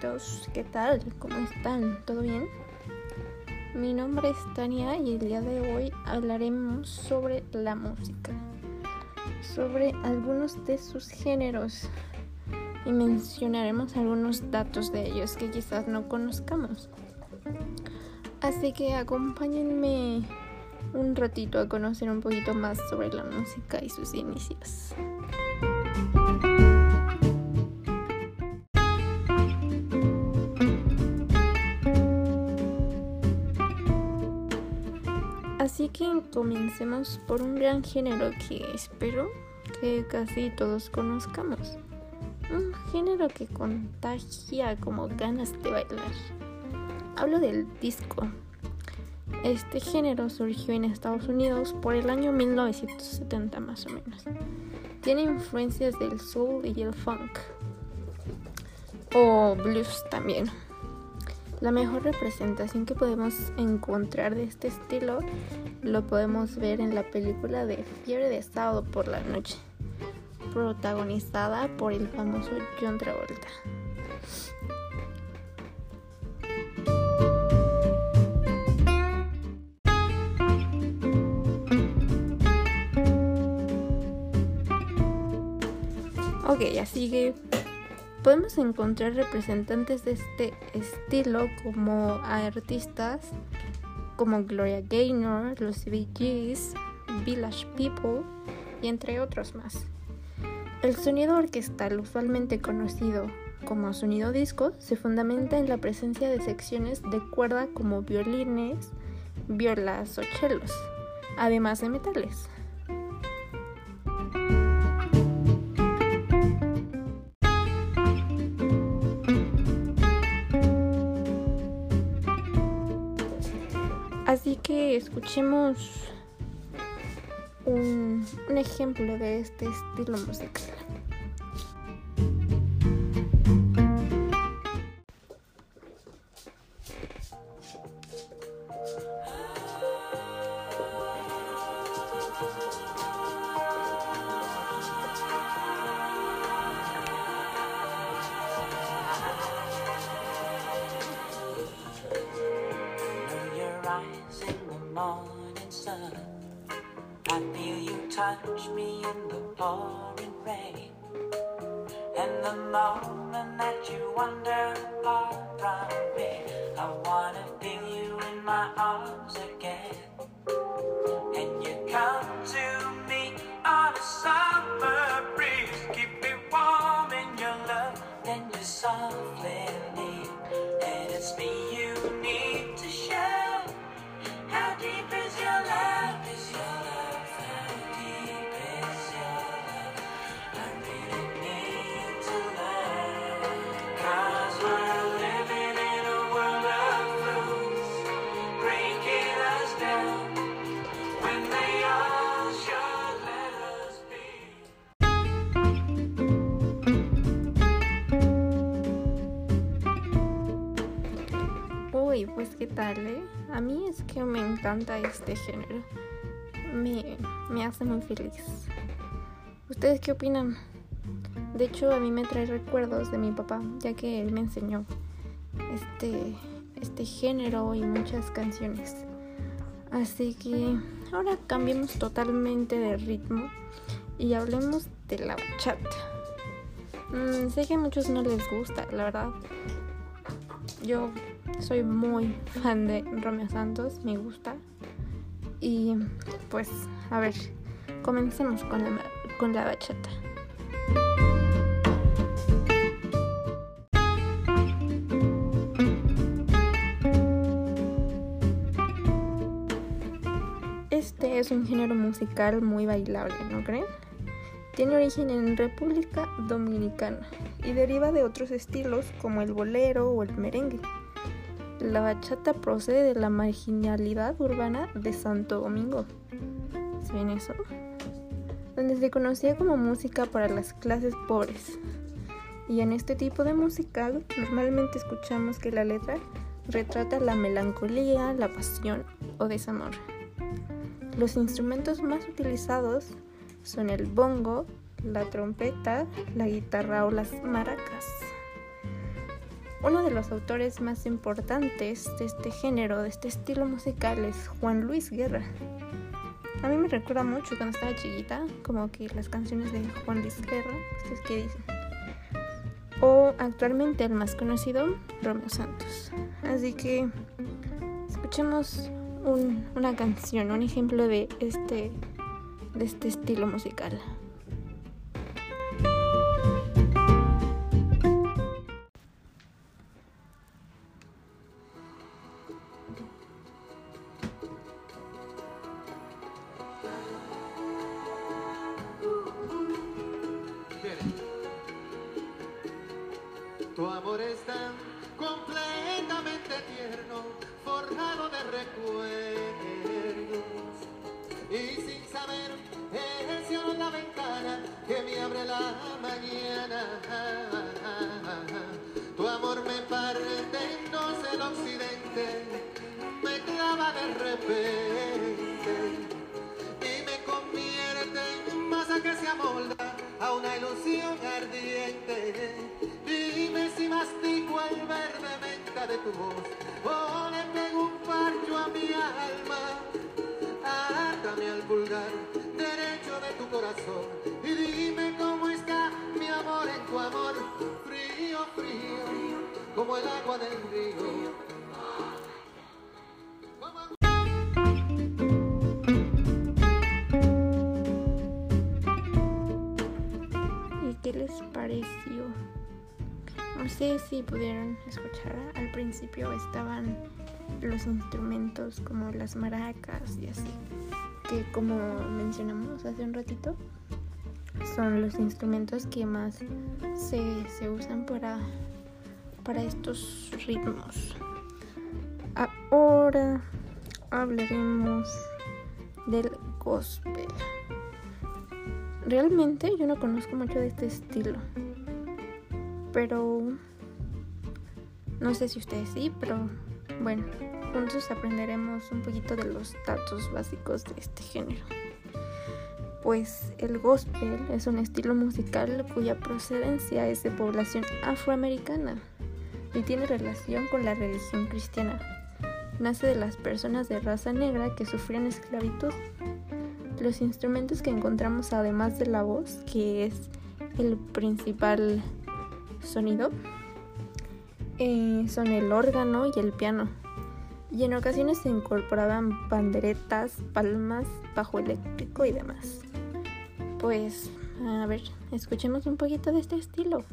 amiguitos, ¿qué tal? ¿Cómo están? ¿Todo bien? Mi nombre es Tania y el día de hoy hablaremos sobre la música, sobre algunos de sus géneros y mencionaremos algunos datos de ellos que quizás no conozcamos. Así que acompáñenme un ratito a conocer un poquito más sobre la música y sus inicios. Que comencemos por un gran género que espero que casi todos conozcamos. Un género que contagia como ganas de bailar. Hablo del disco. Este género surgió en Estados Unidos por el año 1970 más o menos. Tiene influencias del soul y el funk. O blues también. La mejor representación que podemos encontrar de este estilo lo podemos ver en la película de Fiebre de Sábado por la Noche, protagonizada por el famoso John Travolta. Ok, así que Podemos encontrar representantes de este estilo como artistas como Gloria Gaynor, los Gees, Village People y entre otros más. El sonido orquestal, usualmente conocido como sonido disco, se fundamenta en la presencia de secciones de cuerda como violines, violas o chelos, además de metales. Escuchemos un, un ejemplo de este estilo musical. Touch me in the pouring rain. And the moment that you wander far from me, I wanna feel you in my arms again. A mí es que me encanta este género. Me, me hace muy feliz. ¿Ustedes qué opinan? De hecho, a mí me trae recuerdos de mi papá, ya que él me enseñó este, este género y muchas canciones. Así que ahora cambiemos totalmente de ritmo y hablemos de la bachata. Mm, sé que a muchos no les gusta, la verdad. Yo soy muy fan de Romeo Santos, me gusta. Y pues, a ver, comencemos con la, con la bachata. Este es un género musical muy bailable, ¿no creen? Tiene origen en República Dominicana y deriva de otros estilos como el bolero o el merengue. La bachata procede de la marginalidad urbana de Santo Domingo. ¿Saben eso? Donde se conocía como música para las clases pobres. Y en este tipo de música normalmente escuchamos que la letra retrata la melancolía, la pasión o desamor. Los instrumentos más utilizados son el bongo, la trompeta, la guitarra o las maracas. Uno de los autores más importantes de este género, de este estilo musical, es Juan Luis Guerra. A mí me recuerda mucho cuando estaba chiquita, como que las canciones de Juan Luis Guerra, ¿ustedes qué dicen? O actualmente el más conocido, Romeo Santos. Así que escuchemos una canción, un ejemplo de este, de este estilo musical. Tu amor es tan completamente tierno, forjado de recuerdos. Y sin saber, eres la ventana que me abre la mañana. Tu amor me parte en dos el occidente, me clava de repente y me convierte en masa que se amolda a una ilusión ardiente. Mastico el verde menta de tu voz o le pego un parcho a mi alma. Átame al pulgar derecho de tu corazón y dime cómo está mi amor en tu amor. Frío, frío, como el agua del río. Si pudieron escuchar, al principio estaban los instrumentos como las maracas y así, que como mencionamos hace un ratito, son los instrumentos que más se, se usan para, para estos ritmos. Ahora hablaremos del gospel. Realmente yo no conozco mucho de este estilo. Pero no sé si ustedes sí, pero bueno, juntos aprenderemos un poquito de los datos básicos de este género. Pues el gospel es un estilo musical cuya procedencia es de población afroamericana y tiene relación con la religión cristiana. Nace de las personas de raza negra que sufrían esclavitud. Los instrumentos que encontramos además de la voz, que es el principal sonido, eh, son el órgano y el piano. Y en ocasiones se incorporaban panderetas, palmas, bajo eléctrico y demás. Pues, a ver, escuchemos un poquito de este estilo.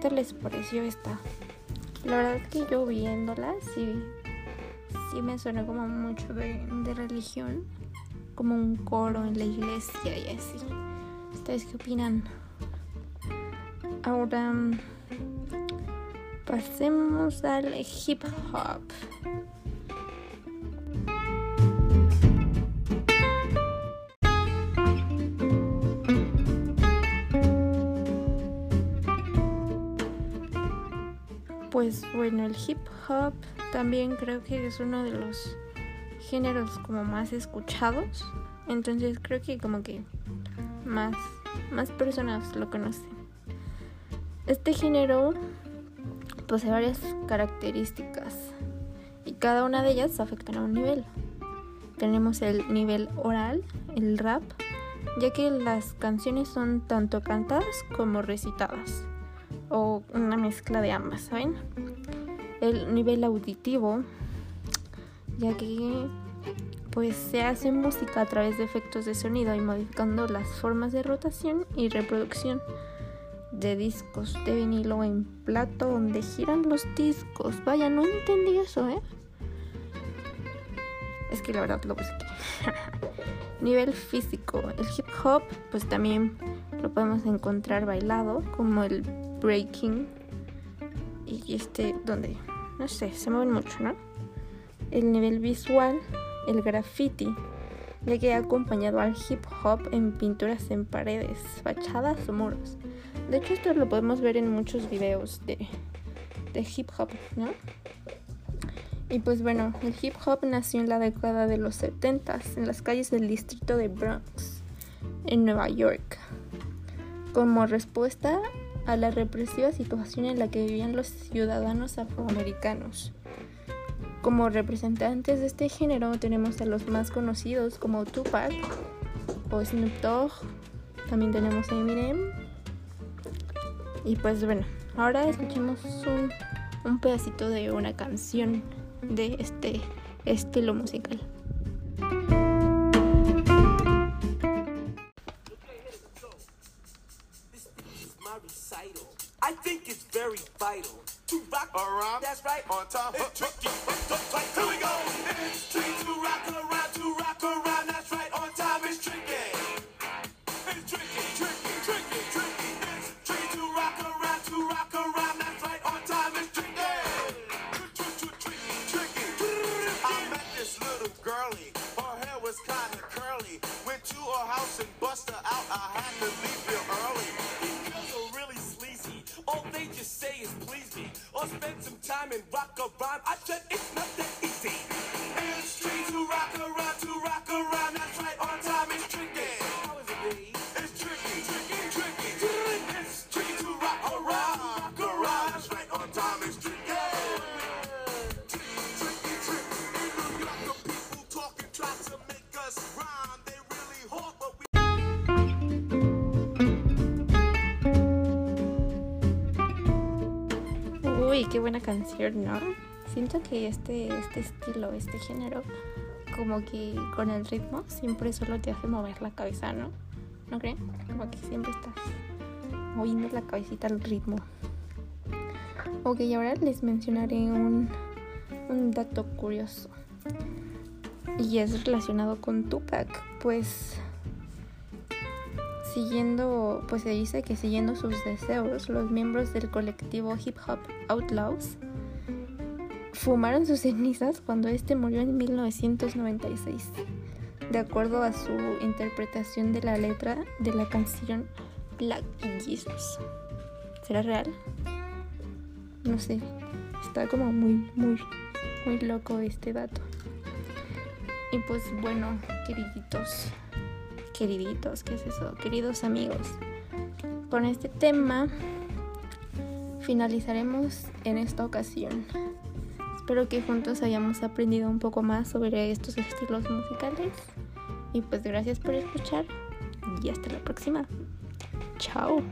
¿Qué tal les pareció esta? La verdad es que yo viéndola sí, sí me sonó como mucho de, de religión, como un coro en la iglesia y así. ¿Ustedes qué opinan? Ahora mm, pasemos al hip hop. Pues bueno, el hip hop también creo que es uno de los géneros como más escuchados. Entonces creo que como que más, más personas lo conocen. Este género posee varias características y cada una de ellas afectan a un nivel. Tenemos el nivel oral, el rap, ya que las canciones son tanto cantadas como recitadas, o una mezcla de ambas, ¿saben? El nivel auditivo, ya que pues se hace música a través de efectos de sonido y modificando las formas de rotación y reproducción de discos de vinilo en plato donde giran los discos. Vaya, no entendí eso, ¿eh? Es que la verdad lo busqué. Nivel físico. El hip hop, pues también lo podemos encontrar bailado, como el breaking. Y este, donde, no sé, se mueven mucho, ¿no? El nivel visual, el graffiti, ya que ha acompañado al hip hop en pinturas en paredes, fachadas o muros. De hecho, esto lo podemos ver en muchos videos de, de hip hop, ¿no? Y pues bueno, el hip hop nació en la década de los 70 en las calles del distrito de Bronx, en Nueva York, como respuesta a la represiva situación en la que vivían los ciudadanos afroamericanos. Como representantes de este género tenemos a los más conocidos como Tupac o Snoop Dogg, también tenemos a Eminem. Y pues bueno, ahora escuchemos un, un pedacito de una canción de este estilo musical. Or spend some time and rock a rhyme. I said it's not Uy, qué buena canción, ¿no? Siento que este, este estilo, este género, como que con el ritmo siempre solo te hace mover la cabeza, ¿no? ¿No creen? Como que siempre estás moviendo la cabecita al ritmo. Ok, ahora les mencionaré un, un dato curioso. Y es relacionado con Tupac, pues siguiendo, pues se dice que siguiendo sus deseos, los miembros del colectivo Hip Hop Outlaws fumaron sus cenizas cuando este murió en 1996, de acuerdo a su interpretación de la letra de la canción Black Jesus. ¿Será real? No sé, está como muy, muy, muy loco este dato. Y pues bueno, queriditos, queriditos, ¿qué es eso? Queridos amigos, con este tema finalizaremos en esta ocasión. Espero que juntos hayamos aprendido un poco más sobre estos estilos musicales. Y pues gracias por escuchar y hasta la próxima. Chao.